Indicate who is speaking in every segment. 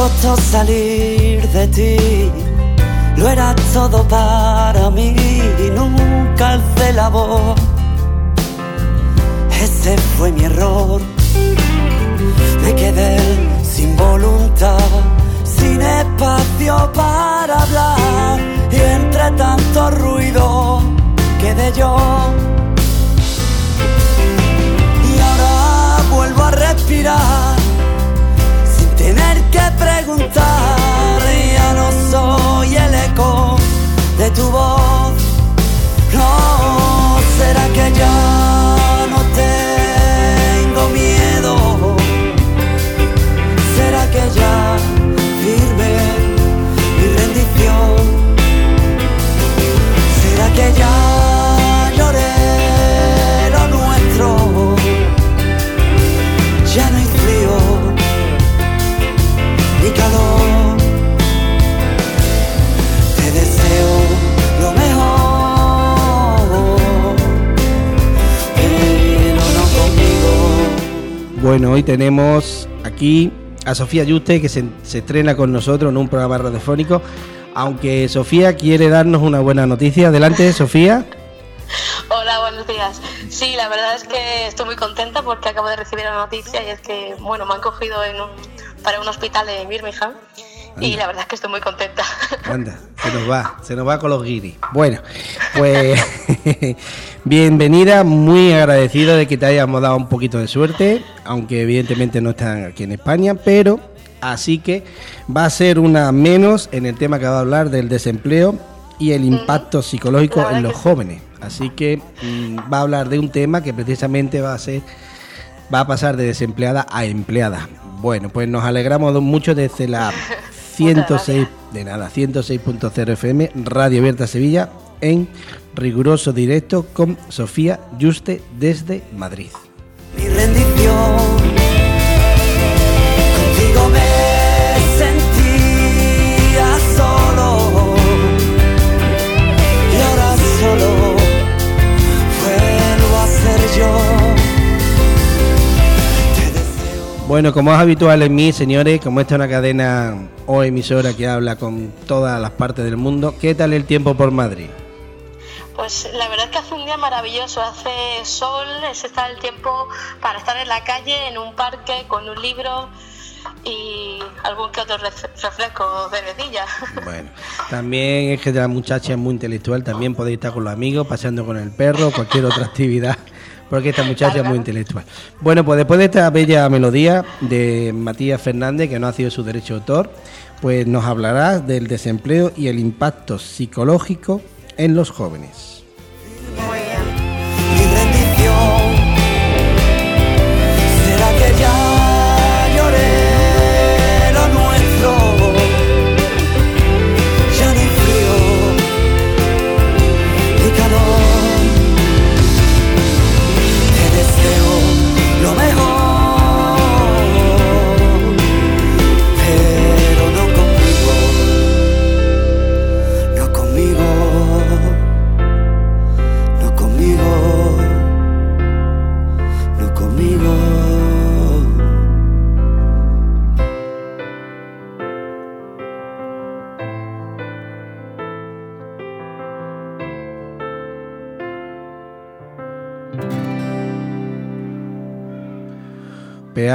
Speaker 1: costó salir de ti. Lo era todo para mí y nunca alcé la voz. Ese fue mi error. Me quedé sin voluntad, sin espacio para hablar y entre tanto ruido quedé yo. Y ahora vuelvo a respirar preguntar. Ya no soy el eco de tu voz. No, será que ya no tengo miedo.
Speaker 2: Bueno, hoy tenemos aquí a Sofía Yuste que se, estrena con nosotros en un programa radiofónico. Aunque Sofía quiere darnos una buena noticia. Adelante, Sofía.
Speaker 3: Hola, buenos días. Sí, la verdad es que estoy muy contenta porque acabo de recibir la noticia y es que, bueno, me han cogido en un- para un hospital de Birmingham y la verdad es que estoy muy contenta.
Speaker 2: Anda, se nos va, se nos va con los guiris. Bueno, pues bienvenida, muy agradecido de que te hayamos dado un poquito de suerte, aunque evidentemente no están aquí en España, pero así que va a ser una menos en el tema que va a hablar del desempleo y el impacto psicológico en los jóvenes. Así que mm, va a hablar de un tema que precisamente va a ser va a pasar de desempleada a empleada. Bueno, pues nos alegramos mucho desde la 106 de nada, 106.0 FM Radio Abierta Sevilla en riguroso directo con Sofía Juste desde Madrid. Bueno, como es habitual en mí, señores, como esta es una cadena o emisora que habla con todas las partes del mundo, ¿qué tal el tiempo por Madrid?
Speaker 3: Pues la verdad es que hace un día maravilloso, hace sol, es está el tiempo para estar en la calle, en un parque, con un libro y algún que otro ref- refresco de vedilla.
Speaker 2: Bueno, también es que la muchacha es muy intelectual, también podéis estar con los amigos, paseando con el perro, cualquier otra actividad, porque esta muchacha es muy intelectual. Bueno, pues después de esta bella melodía de Matías Fernández, que no ha sido su derecho de autor, pues nos hablará del desempleo y el impacto psicológico en los jóvenes.
Speaker 3: Muy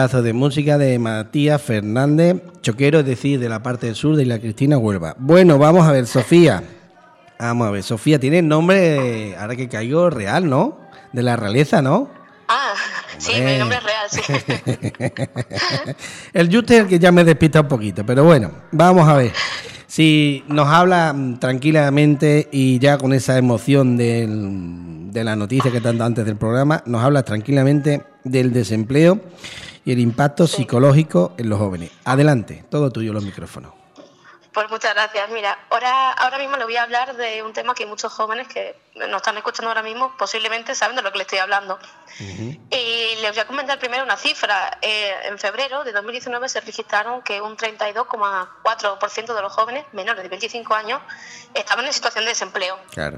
Speaker 2: Pedazo de música de Matías Fernández, choquero, es decir, de la parte del sur de la Cristina Huelva. Bueno, vamos a ver, Sofía. Vamos a ver, Sofía, tiene nombre, ahora que caigo, real, ¿no? De la realeza, ¿no?
Speaker 3: Ah, sí, mi nombre es real, sí.
Speaker 2: el Juste es el que ya me despista un poquito, pero bueno, vamos a ver. Si nos habla mm, tranquilamente y ya con esa emoción del- de la noticia que tanto antes del programa, nos habla tranquilamente del desempleo y el impacto psicológico en los jóvenes. Adelante, todo tuyo los micrófonos.
Speaker 3: Pues muchas gracias. Mira, ahora, ahora mismo le voy a hablar de un tema que muchos jóvenes que nos están escuchando ahora mismo posiblemente saben de lo que le estoy hablando. Y les voy a comentar primero una cifra. Eh, en febrero de 2019 se registraron que un 32,4% de los jóvenes menores de 25 años estaban en situación de desempleo.
Speaker 2: Claro.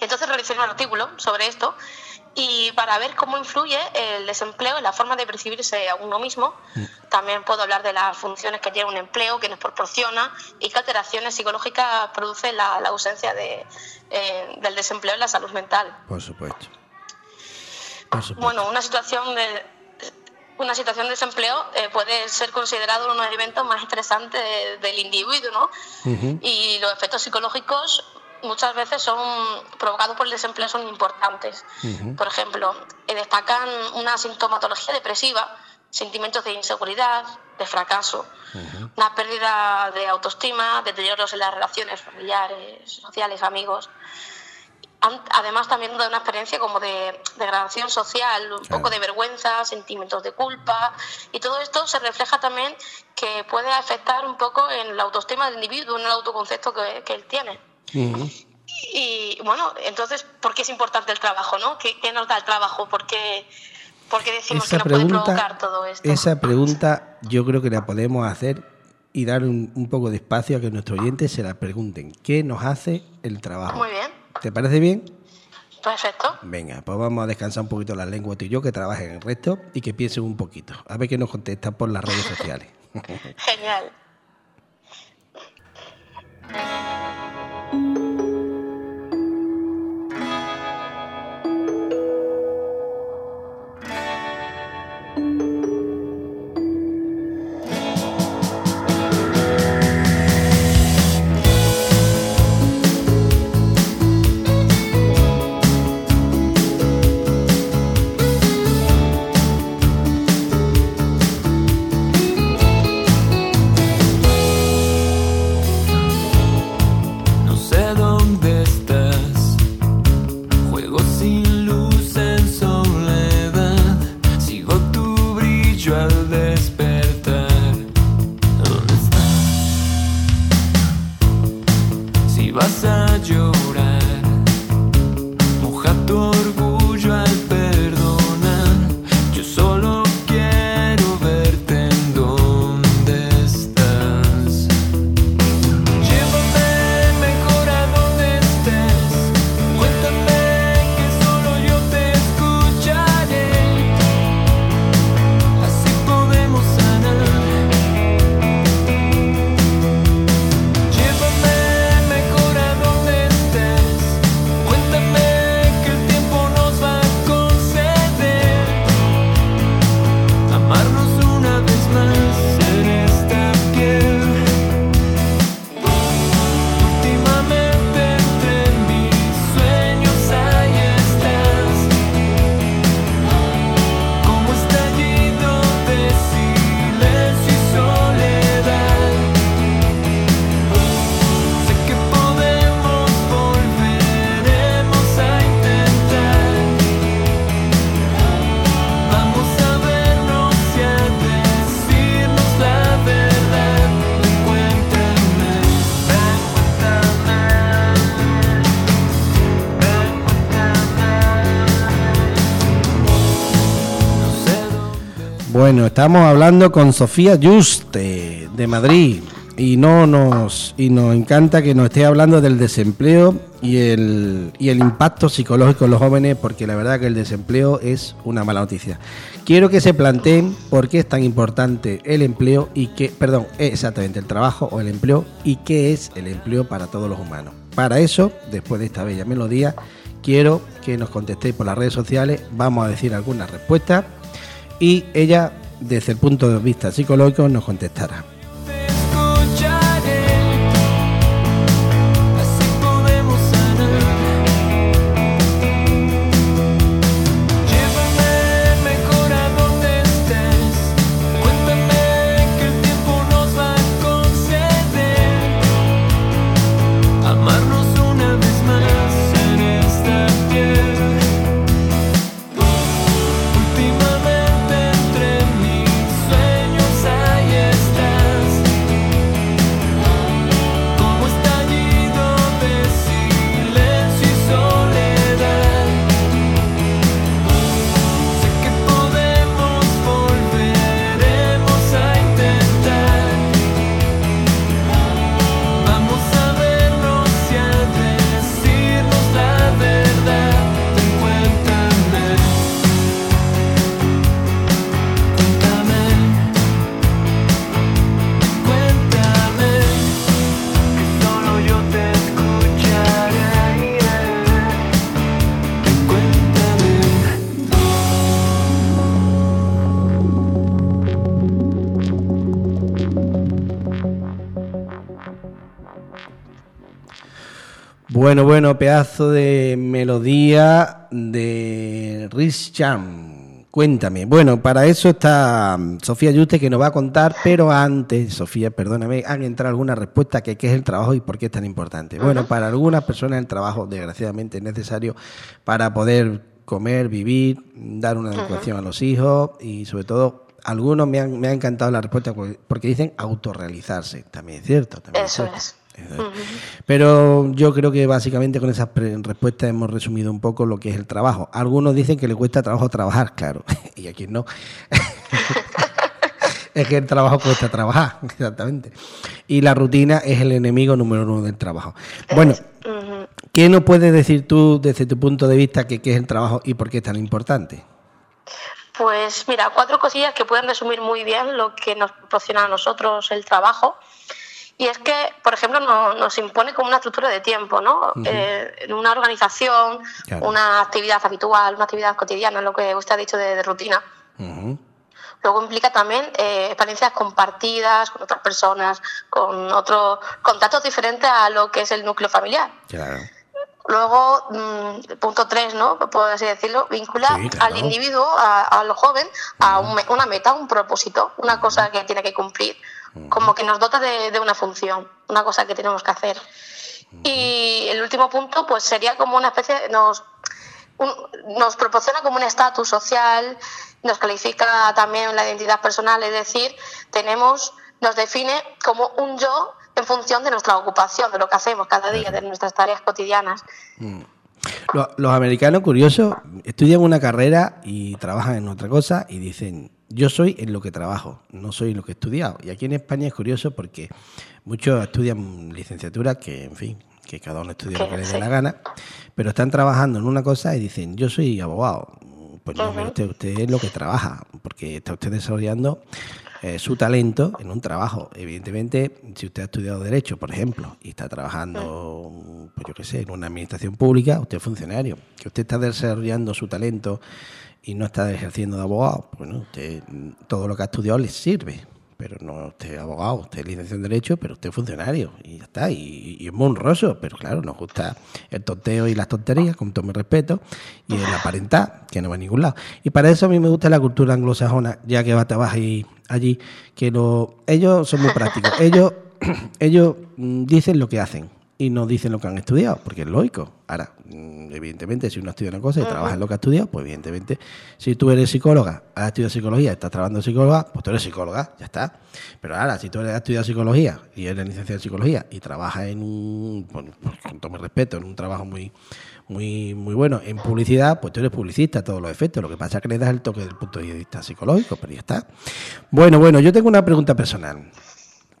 Speaker 3: Entonces realicé un artículo sobre esto y para ver cómo influye el desempleo en la forma de percibirse a uno mismo. También puedo hablar de las funciones que tiene un empleo, que nos proporciona y qué alteraciones psicológicas produce la, ausencia de, eh, del desempleo en la salud mental.
Speaker 2: Por supuesto.
Speaker 3: Bueno, una situación de, una situación de desempleo eh, puede ser considerado uno de los eventos más estresantes del individuo, ¿no? Y los efectos psicológicos muchas veces son provocados por el desempleo son importantes. Por ejemplo, eh, destacan una sintomatología depresiva, sentimientos de inseguridad, de fracaso, una pérdida de autoestima, deterioros en las relaciones familiares, sociales, amigos. Además también de una experiencia como de degradación social, un poco de vergüenza, sentimientos de culpa y todo esto se refleja también que puede afectar un poco en la autoestima del individuo, en el autoconcepto que, que él tiene. Y bueno, entonces, ¿por qué es importante el trabajo? ¿no? ¿Qué, nos da el trabajo? ¿Por qué, decimos que nos puede provocar todo esto?
Speaker 2: Esa pregunta yo creo que la podemos hacer y dar un, poco de espacio a que nuestros oyentes se la pregunten. ¿Qué nos hace el trabajo?
Speaker 3: Muy bien.
Speaker 2: ¿Te parece bien?
Speaker 3: Perfecto.
Speaker 2: Venga, pues vamos a descansar un poquito la lengua tú y yo, que trabajen el resto y que piensen un poquito. A ver qué nos contestan por las redes sociales.
Speaker 3: Genial.
Speaker 2: Estamos hablando con Sofía Juste de Madrid y no nos y nos encanta que nos esté hablando del desempleo y el, y el impacto psicológico en los jóvenes porque la verdad que el desempleo es una mala noticia. Quiero que se planteen por qué es tan importante el empleo y qué, perdón, exactamente el trabajo o el empleo y qué es el empleo para todos los humanos. Para eso, después de esta bella melodía, quiero que nos contestéis por las redes sociales, vamos a decir algunas respuestas y ella, desde el punto de vista psicológico, nos contestará. Bueno, bueno, pedazo de melodía de Rich Jam. Cuéntame. Bueno, para eso está mm, Sofía Yuste que nos va a contar, pero antes, Sofía, perdóname, han entrado alguna respuesta que qué es el trabajo y por qué es tan importante. Bueno, para algunas personas el trabajo, desgraciadamente, es necesario para poder comer, vivir, dar una educación a los hijos y sobre todo algunos me han, me ha encantado la respuesta porque dicen autorrealizarse. También es cierto. También
Speaker 3: Eso es.
Speaker 2: Pero yo creo que básicamente con esas respuestas hemos resumido un poco lo que es el trabajo. Algunos dicen que le cuesta trabajo trabajar, claro, y aquí no. es que el trabajo cuesta trabajar, exactamente. Y la rutina es el enemigo número uno del trabajo. Bueno, ¿qué nos puedes decir tú desde tu punto de vista que qué es el trabajo y por qué es tan importante?
Speaker 3: Pues mira, cuatro cosillas que pueden resumir muy bien lo que nos proporciona a nosotros el trabajo. Y es que, por ejemplo, nos impone como una estructura de tiempo, ¿no? Eh, una organización, una actividad habitual, una actividad cotidiana, lo que usted ha dicho de, rutina. Luego implica también eh, experiencias compartidas con otras personas, con otros contactos diferentes a lo que es el núcleo familiar. Luego, mm, punto tres, ¿no? Puedo así decirlo, vincula al individuo, a, lo joven, a una meta, un propósito, una cosa que tiene que cumplir como que nos dota de, una función, una cosa que tenemos que hacer. Y el último punto, pues sería como una especie, nos, nos proporciona como un estatus social, nos califica también la identidad personal, es decir, tenemos, nos define como un yo en función de nuestra ocupación, de lo que hacemos cada día, de nuestras tareas cotidianas.
Speaker 2: Mm. Los, americanos, curiosos, estudian una carrera y trabajan en otra cosa y dicen, yo soy en lo que trabajo, no soy en lo que he estudiado. Y aquí en España es curioso porque muchos estudian licenciatura que, en fin, que cada uno estudia lo que le dé la gana, pero están trabajando en una cosa y dicen, yo soy abogado. Pues no, usted, usted es lo que trabaja, porque está usted desarrollando eh, su talento en un trabajo. Evidentemente, si usted ha estudiado Derecho, por ejemplo, y está trabajando, pues yo qué sé, en una administración pública, usted es funcionario. Que usted está desarrollando su talento y no está ejerciendo de abogado, bueno, usted todo lo que ha estudiado le sirve. Pero no usted es abogado, usted es licenciado en Derecho, pero usted es funcionario. Y ya está. Y, es muy honroso, pero claro, nos gusta el tonteo y las tonterías, con todo mi respeto, y el aparentar, que no va a ningún lado. Y para eso a mí me gusta la cultura anglosajona, ya que va a trabajar allí, que lo, ellos son muy prácticos. Ellos, ellos mm, dicen lo que hacen y no dicen lo que han estudiado, porque es lógico. Ahora, mm, evidentemente, si uno estudia una cosa y trabaja en lo que ha estudiado, pues evidentemente, si tú eres psicóloga, has estudiado psicología, estás trabajando en psicóloga, pues tú eres psicóloga, ya está. Pero ahora, si tú has estudiado psicología y eres licenciado en psicología y trabajas en un, pues, con todo mi respeto, en un trabajo muy, muy, muy bueno en publicidad, pues tú eres publicista a todos los efectos. Lo que pasa es que le das el toque desde el punto de vista psicológico, pero ya está. Bueno, bueno, yo tengo una pregunta personal.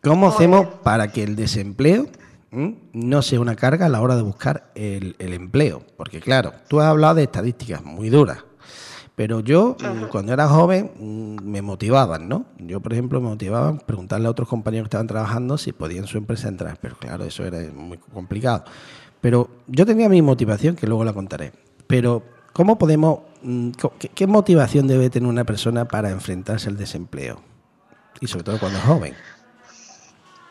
Speaker 2: ¿Cómo hacemos para que el desempleo no sea una carga a la hora de buscar el, empleo. Porque claro, tú has hablado de estadísticas muy duras, pero yo mm, cuando era joven mm, me motivaban, ¿no? Yo, por ejemplo, me motivaban preguntarle a otros compañeros que estaban trabajando si podían su empresa entrar, pero claro, eso era muy complicado. Pero yo tenía mi motivación, que luego la contaré. Pero, ¿cómo podemos, mm, qué motivación debe tener una persona para enfrentarse al desempleo? Y sobre todo cuando es joven.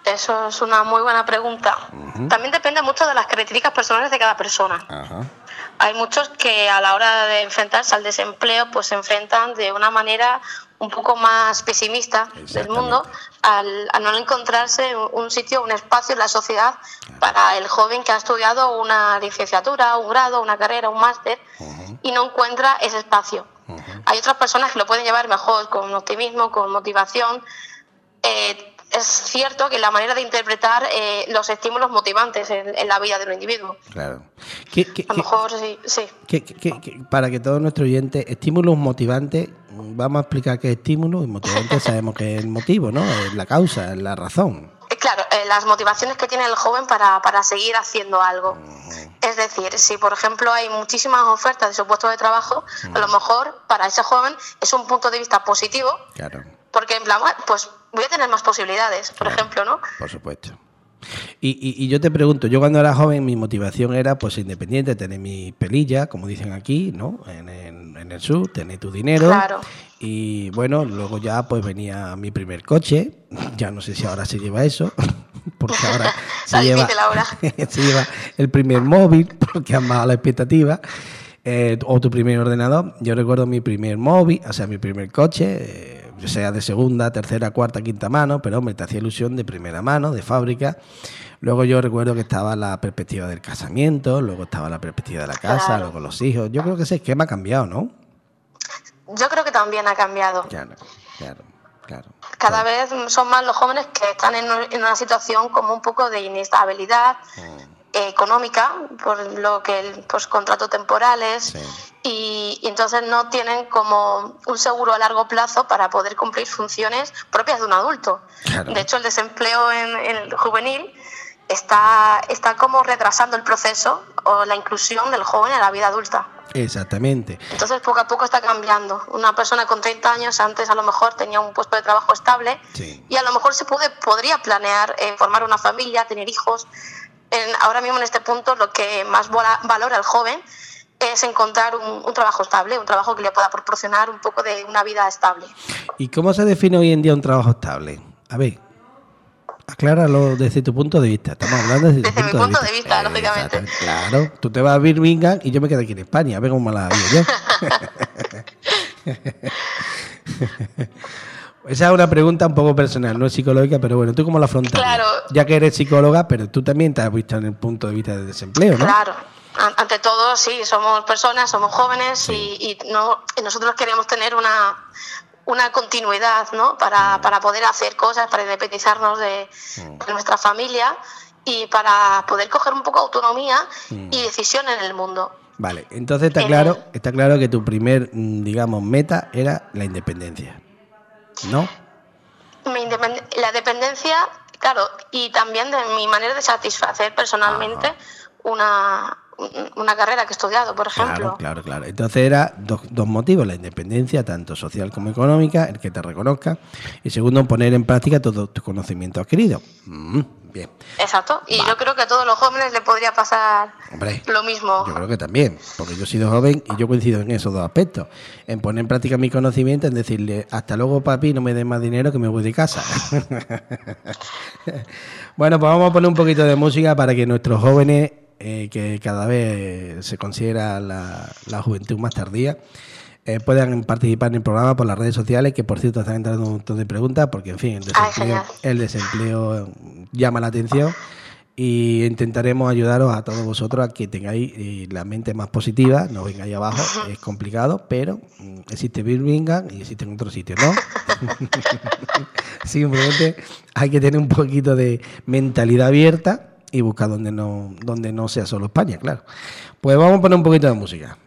Speaker 3: Eso es una muy buena pregunta. También depende mucho de las características personales de cada persona. Hay muchos que a la hora de enfrentarse al desempleo, pues se enfrentan de una manera un poco más pesimista del mundo al, no encontrarse un sitio, un espacio en la sociedad para el joven que ha estudiado una licenciatura, un grado, una carrera, un máster y no encuentra ese espacio. Hay otras personas que lo pueden llevar mejor, con optimismo, con motivación. Eh, es cierto que la manera de interpretar eh, los estímulos motivantes en, la vida de un individuo.
Speaker 2: Claro.
Speaker 3: a lo mejor sí. sí.
Speaker 2: para que todos nuestros oyentes, estímulos motivantes, vamos a explicar qué es estímulo y motivante sabemos que es el motivo, ¿no? Es la causa, es la razón.
Speaker 3: Eh, claro, eh, las motivaciones que tiene el joven para, para seguir haciendo algo. Es decir, si por ejemplo hay muchísimas ofertas de su puesto de trabajo, a lo mejor para ese joven es un punto de vista positivo.
Speaker 2: Claro.
Speaker 3: Porque en plan, pues voy a tener más posibilidades, por ejemplo, ¿no?
Speaker 2: Por supuesto. Y, y, yo te pregunto, yo cuando era joven mi motivación era pues independiente, tener mi pelilla, como dicen aquí, ¿no? En, en, el sur, tener tu dinero.
Speaker 3: Claro.
Speaker 2: Y bueno, luego ya pues venía mi primer coche, ya no sé si ahora se lleva eso. porque ahora
Speaker 3: se, lleva,
Speaker 2: se lleva el primer móvil, porque han bajado la expectativa, eh, o tu primer ordenador. Yo recuerdo mi primer móvil, o sea, mi primer coche, eh, sea de segunda, tercera, cuarta, quinta mano, pero hombre, te hacía ilusión de primera mano, de fábrica. Luego yo recuerdo que estaba la perspectiva del casamiento, luego estaba la perspectiva de la casa, luego los hijos. Yo creo que ese esquema ha cambiado, ¿no?
Speaker 3: Yo creo que también ha cambiado.
Speaker 2: Claro, claro, claro.
Speaker 3: Cada vez son más los jóvenes que están en, una situación como un poco de inestabilidad mm. Económica, por lo que pues contratos temporales y, entonces no tienen como un seguro a largo plazo para poder cumplir funciones propias de un adulto. De hecho, el desempleo en, en el juvenil está, está como retrasando el proceso o la inclusión del joven en la vida adulta.
Speaker 2: Exactamente.
Speaker 3: Entonces poco a poco está cambiando. Una persona con 30 años antes a lo mejor tenía un puesto de trabajo estable y a lo mejor se puede, podría planear eh, formar una familia, tener hijos. Ahora mismo en este punto lo que más valora el joven es encontrar un, un, trabajo estable, un trabajo que le pueda proporcionar un poco de una vida estable.
Speaker 2: ¿Y cómo se define hoy en día un trabajo estable? A ver. Acláralo desde tu punto de vista. Estamos hablando
Speaker 3: desde, desde mi punto de vista, lógicamente.
Speaker 2: Claro, tú te vas a Birmingham y yo me quedo aquí en España. A ver cómo me la yo. Esa es una pregunta un poco personal, no es psicológica, pero bueno, ¿tú cómo la afrontas?
Speaker 3: Claro.
Speaker 2: Ya que eres psicóloga, pero tú también te has visto en el punto de vista del desempleo, ¿no?
Speaker 3: Claro. Ante todo, sí, somos personas, somos jóvenes y, no, y nosotros queremos tener una, una continuidad ¿no? para, para poder hacer cosas, para independizarnos de, mm. nuestra familia y para poder coger un poco de autonomía mm. y decisión en el mundo.
Speaker 2: Vale, entonces está claro, está claro que tu primer, mm, digamos, meta era la independencia, ¿no?
Speaker 3: la dependencia, claro, y también de mi manera de satisfacer personalmente una, una carrera que he estudiado, por ejemplo.
Speaker 2: Claro, claro, claro. Entonces era dos, dos motivos, la independencia, tanto social como económica, el que te reconozca, y segundo, poner en práctica todo tu conocimiento adquirido. Mm, bien.
Speaker 3: Exacto, y yo creo que a todos los jóvenes le podría pasar lo mismo.
Speaker 2: Yo creo que también, porque yo he sido joven y yo coincido en esos dos aspectos, en poner en práctica mi conocimiento, en decirle, hasta luego papi, no me des más dinero que me voy de casa. bueno, pues vamos a poner un poquito de música para que nuestros jóvenes eh, que cada vez se considera la, juventud más tardía, eh, puedan participar en el programa por las redes sociales, que por cierto están entrando un montón de preguntas, porque en fin, el desempleo, el desempleo llama la atención. Y intentaremos ayudaros a todos vosotros a que tengáis eh, la mente más positiva, no vengáis abajo, es complicado, pero mm, existe Birmingham y existe en otros sitios, ¿no? Simplemente hay que tener un poquito de mentalidad abierta y buscar donde no, donde no sea solo España, claro. Pues vamos a poner un poquito de música.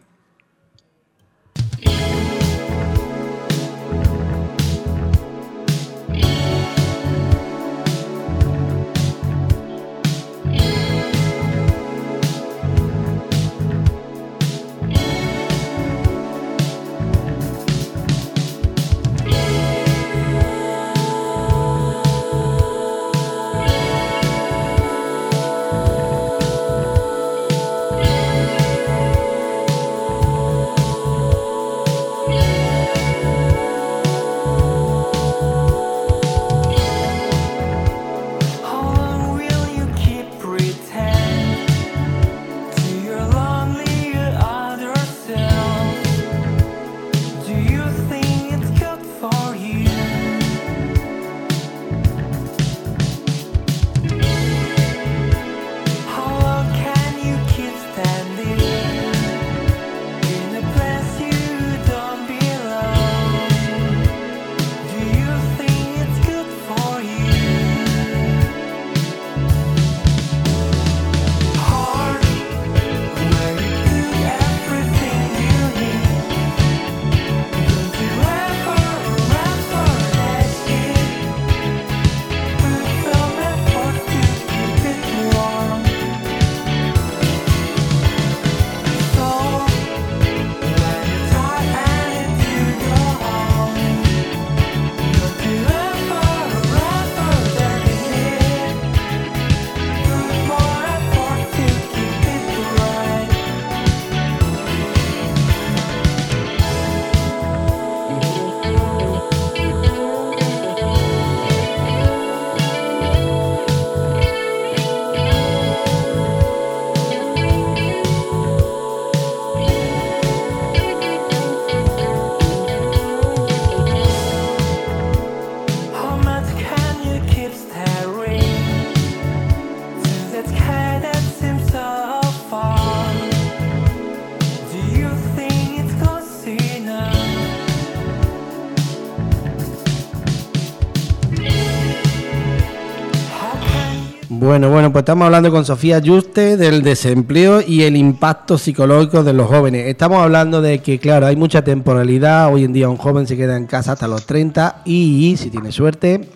Speaker 2: Pues estamos hablando con Sofía Juste del desempleo y el impacto psicológico de los jóvenes. Estamos hablando de que, claro, hay mucha temporalidad. Hoy en día un joven se queda en casa hasta los 30 y, si tiene suerte,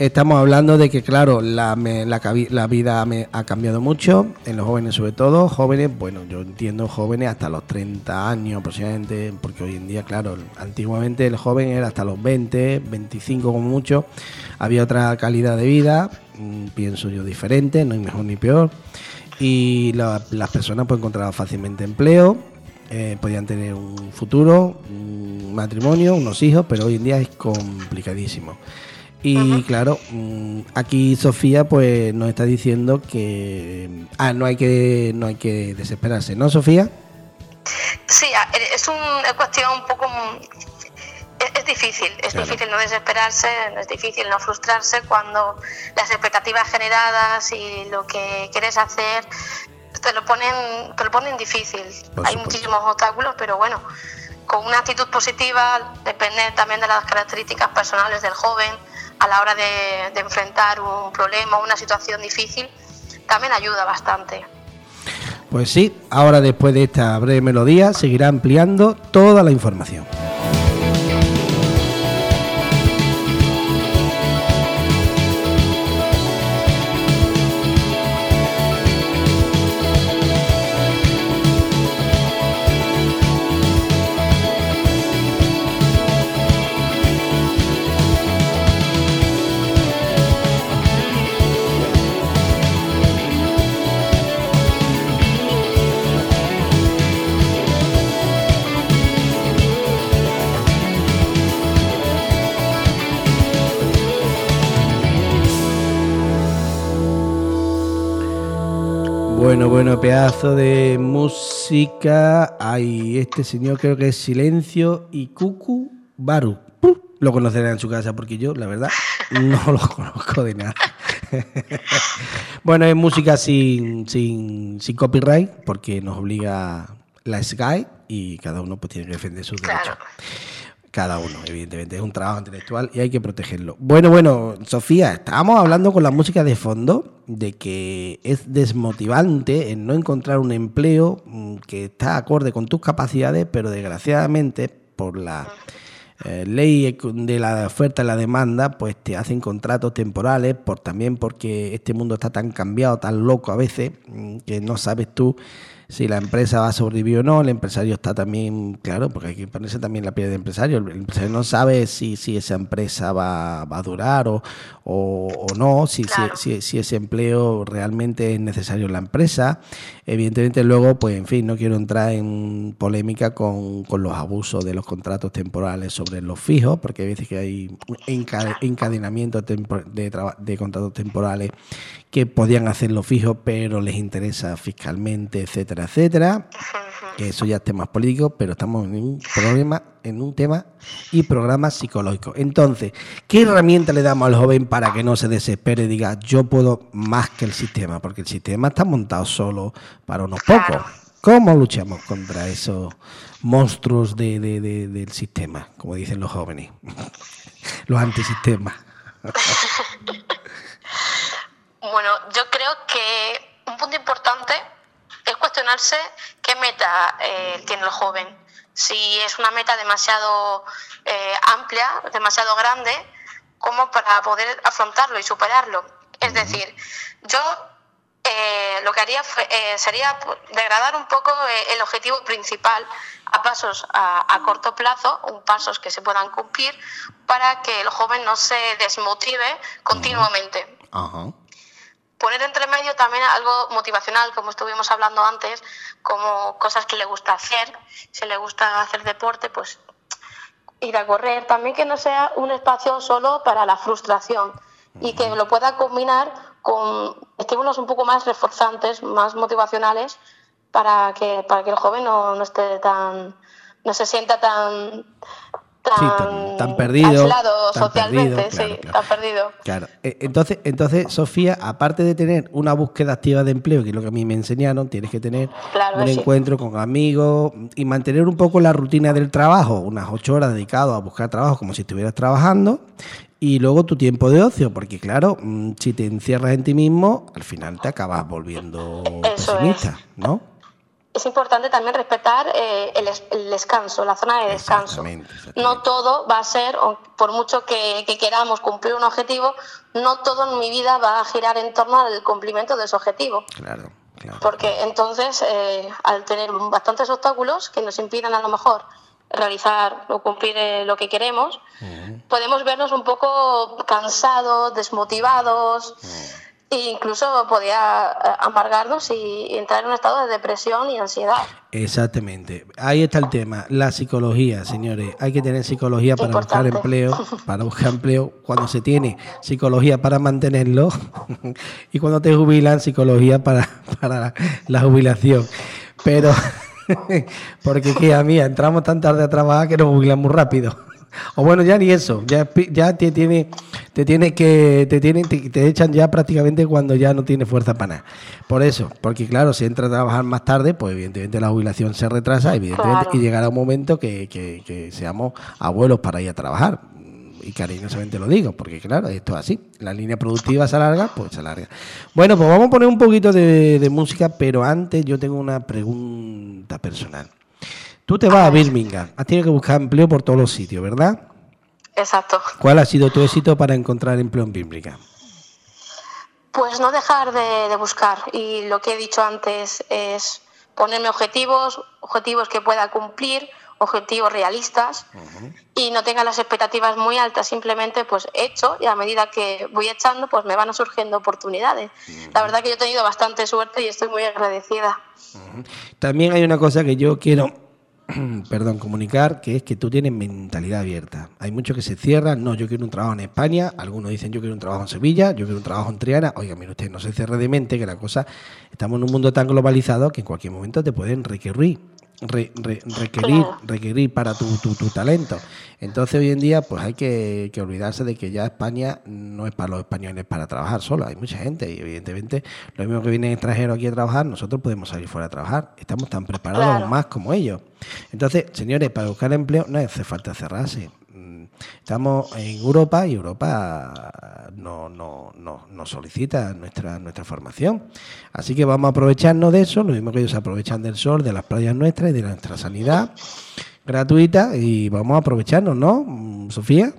Speaker 2: estamos hablando de que, claro, la, la, vida ha cambiado mucho, en los jóvenes sobre todo, jóvenes, bueno, yo entiendo jóvenes hasta los 30 años aproximadamente, porque hoy en día, claro, antiguamente el joven era hasta los 20, 25 como mucho, había otra calidad de vida, mm, pienso yo diferente, no hay mejor ni peor, y las personas pueden encontrar fácilmente empleo, eh, podían tener un futuro, un matrimonio, unos hijos, pero hoy en día es complicadísimo. Y claro, mm, aquí Sofía pues nos está diciendo que ah, no hay que no hay que desesperarse, ¿no, Sofía?
Speaker 3: Sí, es una cuestión un poco es, difícil, es difícil no desesperarse, es difícil no frustrarse cuando las expectativas generadas y lo que quieres hacer te lo ponen te lo ponen difícil. Hay muchísimos obstáculos, pero bueno, con una actitud positiva depende también de las características personales del joven a la hora de, enfrentar un problema o una situación difícil, también ayuda bastante.
Speaker 2: Pues sí, ahora después de esta breve melodía seguirá ampliando toda la información. Bueno, bueno, pedazo de música. Hay este señor, creo que es Silencio y Cucu Baru. Lo conocerá en su casa porque yo, la verdad, no lo conozco de nada. bueno, es música sin, sin, copyright porque nos obliga la Sky y cada uno pues tiene que defender sus derechos cada uno, evidentemente. Es un trabajo intelectual y hay que protegerlo. Bueno, bueno, Sofía, estábamos hablando con la música de fondo de que es desmotivante en no encontrar un empleo mm, que está acorde con tus capacidades, pero desgraciadamente por la eh, ley de la oferta y la demanda, pues te hacen contratos temporales, por también porque este mundo está tan cambiado, tan loco a veces, mm, que no sabes tú si la empresa va a sobrevivir o no, el empresario está también, claro, porque hay que ponerse también la piel del empresario, el empresario no sabe si, si esa empresa va, va a durar o, o, no, si, si, si, ese empleo realmente es necesario en la empresa. Evidentemente luego, pues en fin, no quiero entrar en polémica con, con los abusos de los contratos temporales sobre los fijos, porque hay veces que hay encadenamiento de, de contratos temporales que podían hacerlo fijo, pero les interesa fiscalmente, etcétera, etcétera. Eso ya es temas políticos, pero estamos en un problema, en un tema y programa psicológico. Entonces, ¿qué herramienta le damos al joven para que no se desespere y diga yo puedo más que el sistema? Porque el sistema está montado solo para unos pocos. ¿Cómo luchamos contra esos monstruos de, del sistema, como dicen los jóvenes? los antisistemas.
Speaker 3: Bueno, yo creo que un punto importante es cuestionarse qué meta eh, tiene el joven. Si es una meta demasiado eh, amplia, demasiado grande, como para poder afrontarlo y superarlo. Es decir, yo eh, lo que haría sería degradar un poco el objetivo principal a pasos a, corto plazo, un pasos que se puedan cumplir, para que el joven no se desmotive continuamente. Ajá poner entre medio también algo motivacional, como estuvimos hablando antes, como cosas que le gusta hacer. Si le gusta hacer deporte, pues ir a correr. También que no sea un espacio solo para la frustración y que lo pueda combinar con estímulos un poco más reforzantes, más motivacionales, para que, para que el joven no, no esté tan, no se sienta tan tan,
Speaker 2: tan, perdido,
Speaker 3: socialmente, sí, tan perdido.
Speaker 2: Claro. E, entonces, entonces, Sofía, aparte de tener una búsqueda activa de empleo, que es lo que a mí me enseñaron, tienes que tener un encuentro con amigos y mantener un poco la rutina del trabajo, unas ocho horas dedicado a buscar trabajo como si estuvieras trabajando. Y luego tu tiempo de ocio, porque claro, mm, si te encierras en ti mismo, al final te acabas volviendo pesimista, ¿no?
Speaker 3: Es importante también respetar eh, el, descanso, la zona de descanso. No todo va a ser, por mucho que, queramos cumplir un objetivo, no todo en mi vida va a girar en torno al cumplimiento de ese objetivo.
Speaker 2: Claro, claro.
Speaker 3: Porque entonces, eh, al tener bastantes obstáculos que nos impiden a lo mejor realizar o cumplir eh, lo que queremos, podemos vernos un poco cansados, desmotivados incluso podía eh, amargarnos y entrar en un estado de depresión y ansiedad.
Speaker 2: Exactamente. Ahí está el tema, la psicología, señores. Hay que tener psicología para buscar empleo, para buscar empleo cuando se tiene psicología para mantenerlo y cuando te jubilan psicología para, para la jubilación. Pero porque que a mí entramos tan tarde a trabajar que nos jubilan muy rápido. O bueno, ya ni eso, ya, ya te tiene, te tiene que, te tienen, te, echan ya prácticamente cuando ya no tiene fuerza para nada. Por eso, porque claro, si entra a trabajar más tarde, pues evidentemente la jubilación se retrasa, evidentemente, y llegará un momento que, que, seamos abuelos para ir a trabajar y cariñosamente lo digo, porque claro, esto es así. La línea productiva se alarga, pues se alarga. Bueno, pues vamos a poner un poquito de, de música, pero antes yo tengo una pregunta personal. Tú te vas a Birmingham, has tenido que buscar empleo por todos los sitios, ¿verdad?
Speaker 3: Exacto.
Speaker 2: ¿Cuál ha sido tu éxito para encontrar empleo en Birmingham?
Speaker 3: Pues no dejar de, buscar y lo que he dicho antes es ponerme objetivos, objetivos que pueda cumplir, objetivos realistas y no tenga las expectativas muy altas, simplemente pues hecho y a medida que voy echando pues me van surgiendo oportunidades. La verdad que yo he tenido bastante suerte y estoy muy agradecida.
Speaker 2: También hay una cosa que yo quiero perdón, comunicar que es que tú tienes mentalidad abierta. Hay muchos que se cierran, no, yo quiero un trabajo en España, algunos dicen yo quiero un trabajo en Sevilla, yo quiero un trabajo en Triana. Oiga, mire usted, no se cierre de mente que la cosa, estamos en un mundo tan globalizado que en cualquier momento te pueden requerir requerir, requerir para tu, tu, talento. Entonces hoy en día pues hay que, olvidarse de que ya España no es para los españoles para trabajar solo, hay mucha gente y evidentemente lo mismo que vienen extranjeros aquí a trabajar, nosotros podemos salir fuera a trabajar, estamos tan preparados más como ellos. Entonces, señores, para buscar empleo no hace falta cerrarse. Estamos en Europa y Europa no, no, no, nos solicita nuestra, nuestra formación. Así que vamos a aprovecharnos de eso, lo mismo que ellos aprovechan del sol, de las playas nuestras y de nuestra sanidad gratuita y vamos a aprovecharnos, ¿no, Sofía?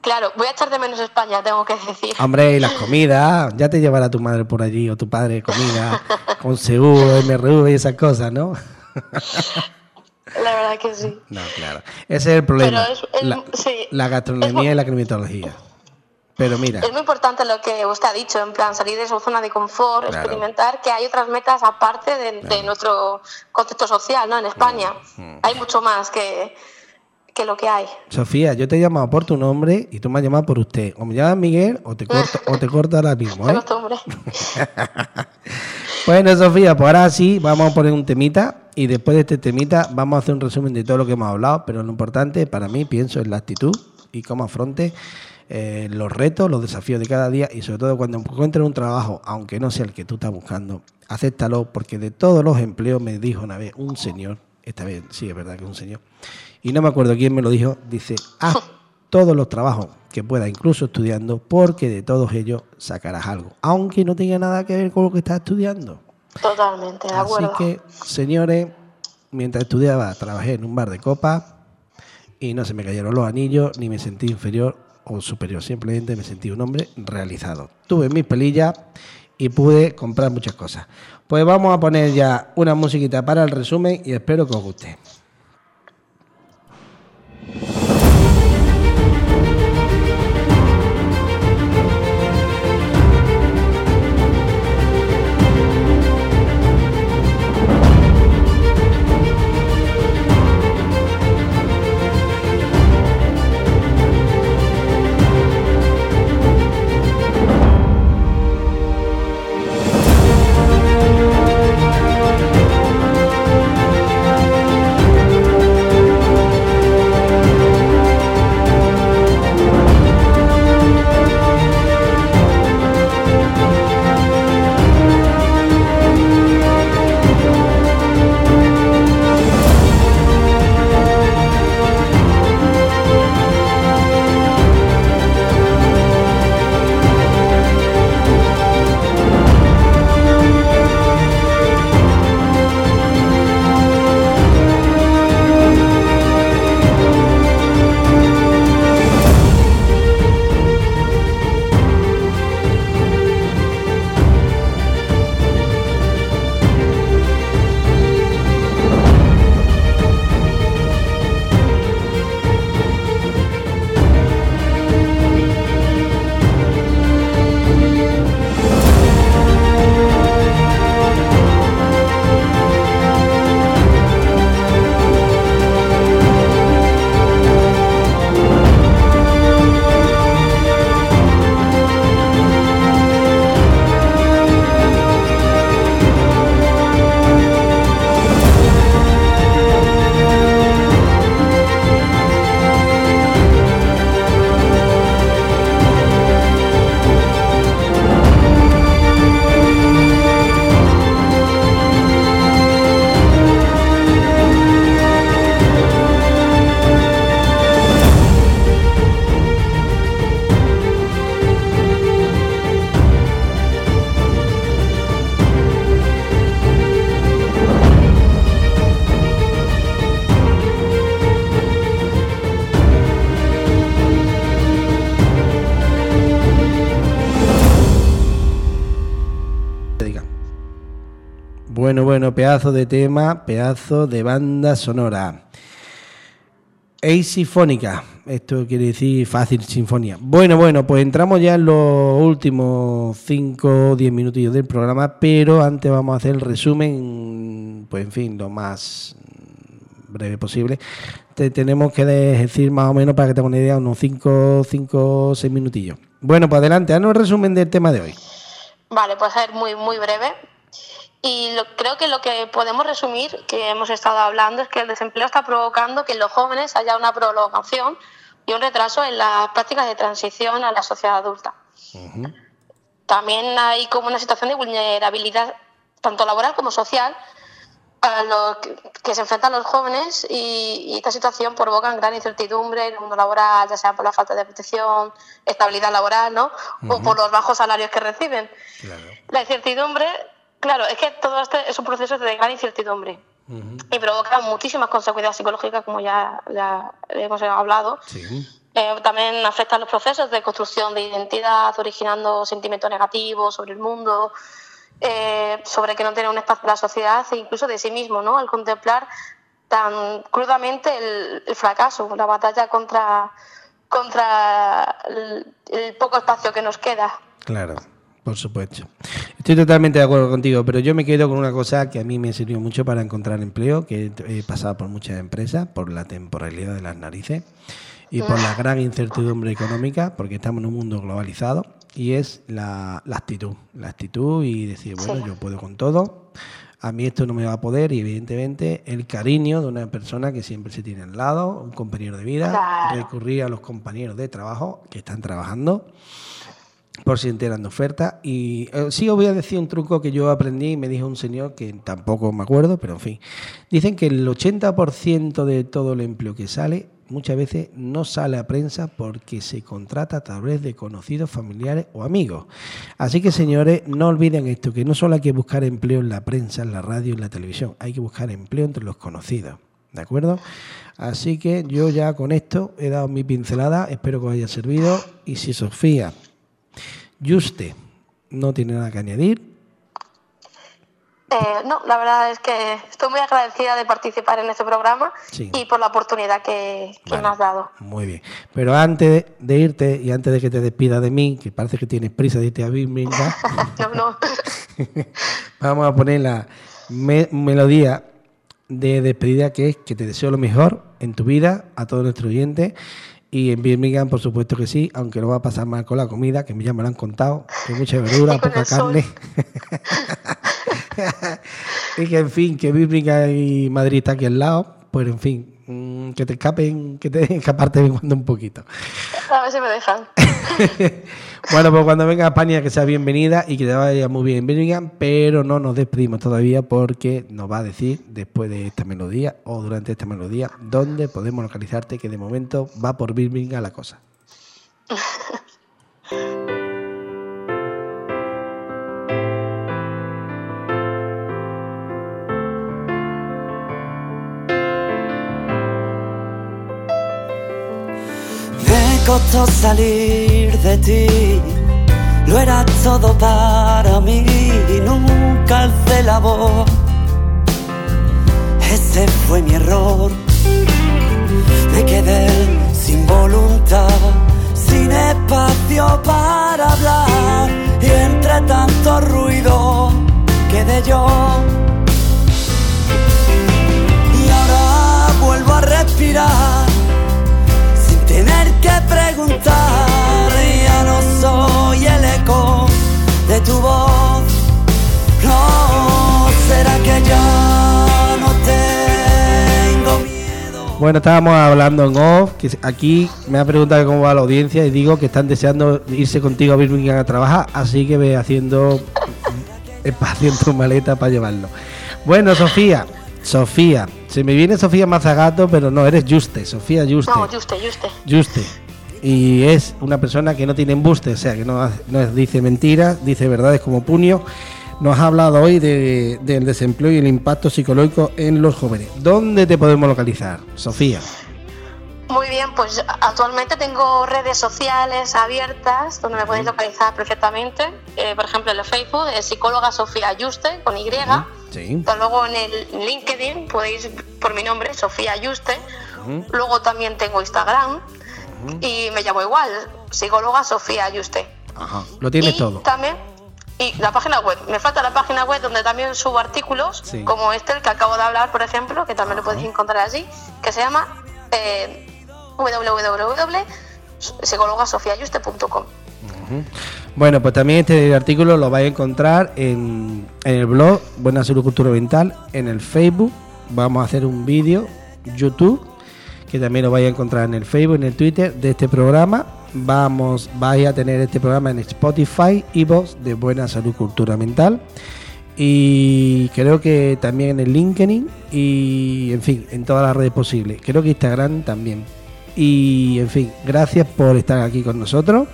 Speaker 3: Claro, voy a echar de menos España, tengo que decir.
Speaker 2: Hombre, y las comidas, ya te llevará tu madre por allí o tu padre comida con seguro, MRV y esas cosas, ¿no?
Speaker 3: La verdad que sí.
Speaker 2: No, claro. Ese es el problema. la, gastronomía y la climatología. Pero mira.
Speaker 3: Es muy importante lo que usted ha dicho, en plan, salir de su zona de confort, experimentar que hay otras metas aparte de, nuestro contexto social, ¿no? En España. Mm. Hay mucho más que, que lo que hay.
Speaker 2: Sofía, yo te he llamado por tu nombre y tú me has llamado por usted. O me llamas Miguel o te corto, o te corto ahora mismo, ¿eh? bueno, Sofía, pues ahora sí, vamos a poner un temita y después de este temita vamos a hacer un resumen de todo lo que hemos hablado, pero lo importante para mí, pienso, es la actitud y cómo afronte eh, los retos, los desafíos de cada día y sobre todo cuando encuentres un trabajo, aunque no sea el que tú estás buscando, acéptalo porque de todos los empleos me dijo una vez un señor, esta vez sí es verdad que es un señor, y no me acuerdo quién me lo dijo, dice, haz todos los trabajos que puedas, incluso estudiando, porque de todos ellos sacarás algo, aunque no tenga nada que ver con lo que estás estudiando.
Speaker 3: Totalmente, de acuerdo.
Speaker 2: Así que, señores, mientras estudiaba, trabajé en un bar de copa y no se me cayeron los anillos, ni me sentí inferior o superior, simplemente me sentí un hombre realizado. Tuve mis pelillas y pude comprar muchas cosas. Pues vamos a poner ya una musiquita para el resumen y espero que os guste. Pedazo de tema, pedazo de banda sonora. Eisifónica, esto quiere decir fácil sinfonía. Bueno, bueno, pues entramos ya en los últimos 5 o 10 minutillos del programa, pero antes vamos a hacer el resumen, pues en fin, lo más breve posible. Te tenemos que decir más o menos para que tengas una idea, unos 5 o 6 minutillos. Bueno, pues adelante, haznos el resumen del tema de hoy.
Speaker 3: Vale, pues a ser muy, muy breve. Y creo que lo que podemos resumir, que hemos estado hablando, es que el desempleo está provocando que en los jóvenes haya una prolongación y un retraso en las prácticas de transición a la sociedad adulta. También hay como una situación de vulnerabilidad, tanto laboral como social, a lo que, se enfrentan los jóvenes y, esta situación provoca gran incertidumbre en el mundo laboral, ya sea por la falta de protección, estabilidad laboral, ¿no? O por los bajos salarios que reciben. La incertidumbre Claro, es que todo este es un proceso de gran incertidumbre y provoca muchísimas consecuencias psicológicas, como ya, hemos hablado. Eh, también afecta a los procesos de construcción de identidad, originando sentimientos negativos sobre el mundo, eh, sobre que no tiene un espacio en la sociedad e incluso de sí mismo, ¿no? Al contemplar tan crudamente el, fracaso, la batalla contra, contra el poco espacio que nos queda.
Speaker 2: Claro. Por supuesto. Estoy totalmente de acuerdo contigo, pero yo me quedo con una cosa que a mí me sirvió mucho para encontrar empleo, que he pasado por muchas empresas, por la temporalidad de las narices y por la gran incertidumbre económica, porque estamos en un mundo globalizado, y es la, actitud. La actitud y decir, bueno, yo puedo con todo, a mí esto no me va a poder, y evidentemente el cariño de una persona que siempre se tiene al lado, un compañero de vida, recurrir a los compañeros de trabajo que están trabajando por si enteran de oferta. Y eh, sí os voy a decir un truco que yo aprendí y me dijo un señor que tampoco me acuerdo, pero en fin. Dicen que el 80% de todo el empleo que sale muchas veces no sale a prensa porque se contrata a través de conocidos, familiares o amigos. Así que señores, no olviden esto, que no solo hay que buscar empleo en la prensa, en la radio, en la televisión, hay que buscar empleo entre los conocidos. ¿De acuerdo? Así que yo ya con esto he dado mi pincelada, espero que os haya servido. Y si Sofía Juste, ¿no tiene nada que añadir?
Speaker 3: Eh, no, la verdad es que estoy muy agradecida de participar en este programa y por la oportunidad que, me has dado.
Speaker 2: Muy bien. Pero antes de, irte y antes de que te despida de mí, que parece que tienes prisa de irte a Birmingham,
Speaker 3: no, no.
Speaker 2: vamos a poner la melodía de despedida que es que te deseo lo mejor en tu vida a todos nuestros oyentes y en Birmingham, por supuesto que sí, aunque no va a pasar mal con la comida, que ya me lo han contado, que mucha verdura, poca carne. y que, en fin, que Birmingham y Madrid está aquí al lado, pues en fin, que te escapen, que te escaparte de cuando un poquito.
Speaker 3: A ver si me dejan.
Speaker 2: Bueno, pues cuando venga a España que sea bienvenida y que te vaya muy bien en Birmingham, pero no nos despedimos todavía porque nos va a decir después de esta melodía o durante esta melodía dónde podemos localizarte, que de momento va por Birmingham la cosa.
Speaker 1: costó salir de ti. Lo era todo para mí y nunca alcé la voz. Ese fue mi error.
Speaker 2: Bueno, estábamos hablando en off, que aquí me ha preguntado cómo va la audiencia y digo que están deseando irse contigo a Birmingham a trabajar, así que ve haciendo espacio en tu maleta para llevarlo. Bueno, Sofía, Sofía, se me viene Sofía Mazagato, pero no, eres Juste, Sofía Juste.
Speaker 3: No, Juste, Juste.
Speaker 2: Juste. Y es una persona que no tiene embuste, o sea, que no, dice mentiras, dice verdades como puño. Nos ha hablado hoy del desempleo y el impacto psicológico en los jóvenes. ¿Dónde te podemos localizar, Sofía?
Speaker 3: Muy bien, pues actualmente tengo redes sociales abiertas donde me podéis localizar perfectamente. Eh, por ejemplo, en el Facebook, es psicóloga Sofía Ayuste, con Y.
Speaker 2: Sí.
Speaker 3: Luego en el LinkedIn podéis por mi nombre, Sofía Ayuste. Luego también tengo Instagram y me llamo igual, psicóloga Sofía Ayuste.
Speaker 2: Ajá. Lo tienes
Speaker 3: y
Speaker 2: todo.
Speaker 3: También, y la página web. Me falta la página web donde también subo artículos,
Speaker 2: Sí.
Speaker 3: como este, el que acabo de hablar, por ejemplo, que también lo podéis encontrar allí, que se llama eh, www.psicólogasofiayuste.com.
Speaker 2: Bueno, pues también este artículo lo vais a encontrar en, en el blog Buena Salud Cultura Mental, en el Facebook. Vamos a hacer un vídeo, YouTube, que también lo vais a encontrar en el Facebook, en el Twitter de este programa. Vamos, vais a tener este programa en Spotify y voz de Buena Salud Cultura Mental. Y creo que también en el LinkedIn y, en fin, en todas las redes posibles. Creo que Instagram también. Y, en fin, gracias por estar aquí con nosotros.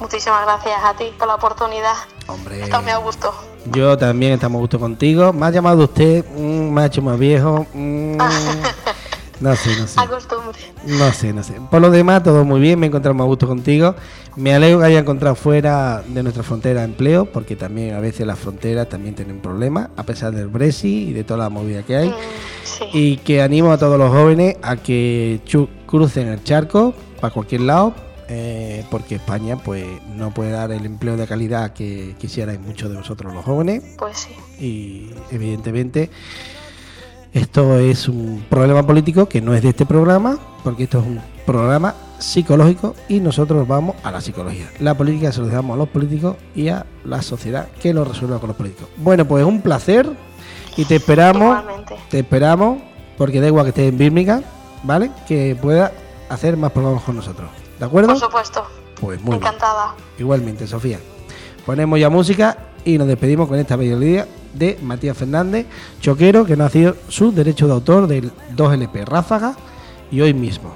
Speaker 3: Muchísimas gracias a ti por la oportunidad.
Speaker 2: Hombre.
Speaker 3: Está muy a gusto.
Speaker 2: Yo también estamos a gusto contigo. Me ha llamado usted, mm, me ha hecho más viejo. mm, no sé, no sé.
Speaker 3: A costumbre.
Speaker 2: No sé, no sé. Por lo demás, todo muy bien. Me más a gusto contigo. Me alegro que haya encontrado fuera de nuestra frontera empleo, porque también a veces las fronteras también tienen problemas, a pesar del Brexit y de toda la movida que hay.
Speaker 3: Mm, sí.
Speaker 2: Y que animo a todos los jóvenes a que crucen el charco para cualquier lado, eh, porque España pues no puede dar el empleo de calidad que quisierais muchos de vosotros los jóvenes
Speaker 3: Pues sí.
Speaker 2: y evidentemente esto es un problema político que no es de este programa, porque esto es un programa psicológico y nosotros vamos a la psicología. La política se lo dejamos a los políticos y a la sociedad que lo resuelva con los políticos. Bueno, pues un placer y te esperamos,
Speaker 3: Igualmente.
Speaker 2: te esperamos, porque da igual que estés en Birmingham, ¿vale? Que pueda hacer más programas con nosotros. ¿De acuerdo?
Speaker 3: Por supuesto.
Speaker 2: Pues muy bien.
Speaker 3: Encantada.
Speaker 2: Igualmente, Sofía. Ponemos ya música y nos despedimos con esta melodía de Matías Fernández, choquero, que nació su derecho de autor del 2LP Ráfaga y hoy mismo.